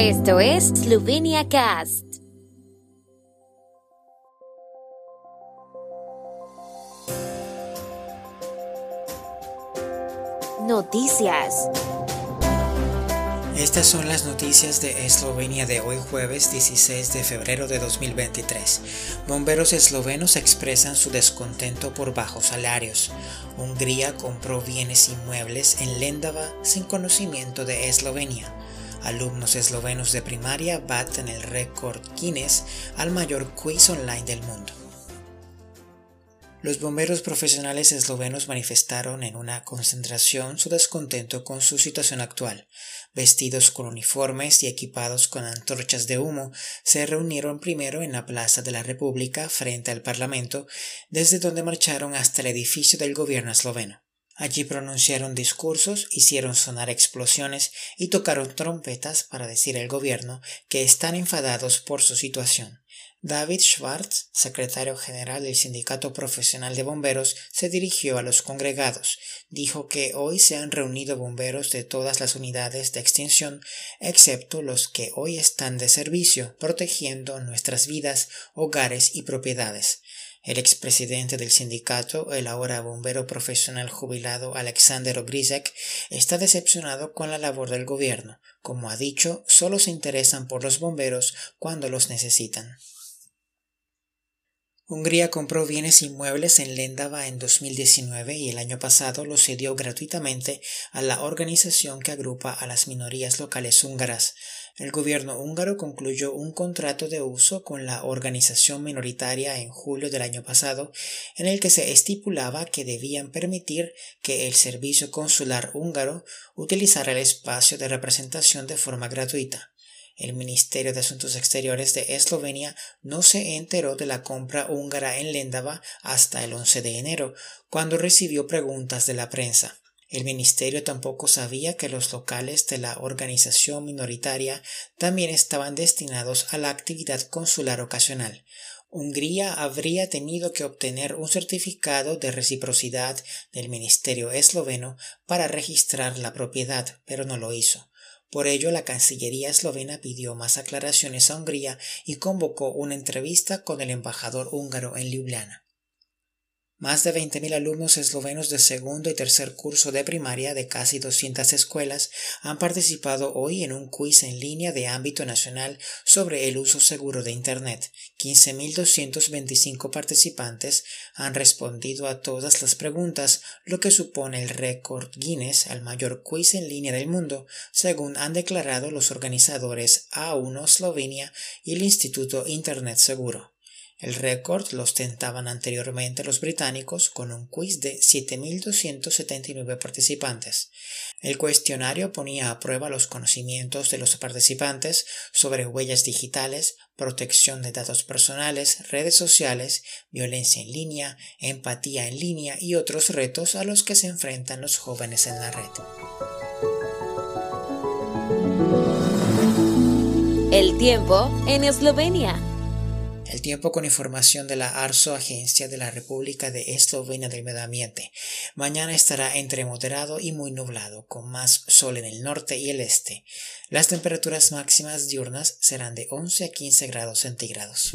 Esto es Slovenia Cast. Noticias. Estas son las noticias de Eslovenia de hoy jueves 16 de febrero de 2023. Bomberos eslovenos expresan su descontento por bajos salarios. Hungría compró bienes inmuebles en Lendava sin conocimiento de Eslovenia. Alumnos eslovenos de primaria baten el récord Guinness al mayor quiz online del mundo. Los bomberos profesionales eslovenos manifestaron en una concentración su descontento con su situación actual. Vestidos con uniformes y equipados con antorchas de humo, se reunieron primero en la Plaza de la República frente al Parlamento, desde donde marcharon hasta el edificio del gobierno esloveno. Allí pronunciaron discursos, hicieron sonar explosiones y tocaron trompetas para decir al gobierno que están enfadados por su situación. David Schwartz, secretario general del Sindicato Profesional de Bomberos, se dirigió a los congregados. Dijo que hoy se han reunido bomberos de todas las unidades de extinción, excepto los que hoy están de servicio, protegiendo nuestras vidas, hogares y propiedades. El expresidente del sindicato, el ahora bombero profesional jubilado Alexander Ogrizek, está decepcionado con la labor del gobierno. Como ha dicho, solo se interesan por los bomberos cuando los necesitan. Hungría compró bienes inmuebles en Lendava en 2019 y el año pasado los cedió gratuitamente a la organización que agrupa a las minorías locales húngaras. El gobierno húngaro concluyó un contrato de uso con la organización minoritaria en julio del año pasado, en el que se estipulaba que debían permitir que el servicio consular húngaro utilizara el espacio de representación de forma gratuita. El Ministerio de Asuntos Exteriores de Eslovenia no se enteró de la compra húngara en Lendava hasta el 11 de enero, cuando recibió preguntas de la prensa. El ministerio tampoco sabía que los locales de la organización minoritaria también estaban destinados a la actividad consular ocasional. Hungría habría tenido que obtener un certificado de reciprocidad del ministerio esloveno para registrar la propiedad, pero no lo hizo. Por ello, la Cancillería eslovena pidió más aclaraciones a Hungría y convocó una entrevista con el embajador húngaro en Ljubljana. Más de 20.000 alumnos eslovenos de segundo y tercer curso de primaria de casi 200 escuelas han participado hoy en un quiz en línea de ámbito nacional sobre el uso seguro de Internet. 15.225 participantes han respondido a todas las preguntas, lo que supone el récord Guinness al mayor quiz en línea del mundo, según han declarado los organizadores A1 Eslovenia y el Instituto Internet Seguro. El récord lo ostentaban anteriormente los británicos con un quiz de 7.279 participantes. El cuestionario ponía a prueba los conocimientos de los participantes sobre huellas digitales, protección de datos personales, redes sociales, violencia en línea, empatía en línea y otros retos a los que se enfrentan los jóvenes en la red. El tiempo en Eslovenia. El tiempo con información de la ARSO, Agencia de la República de Eslovenia del Medio Ambiente. Mañana estará entre moderado y muy nublado, con más sol en el norte y el este. Las temperaturas máximas diurnas serán de 11 a 15 grados centígrados.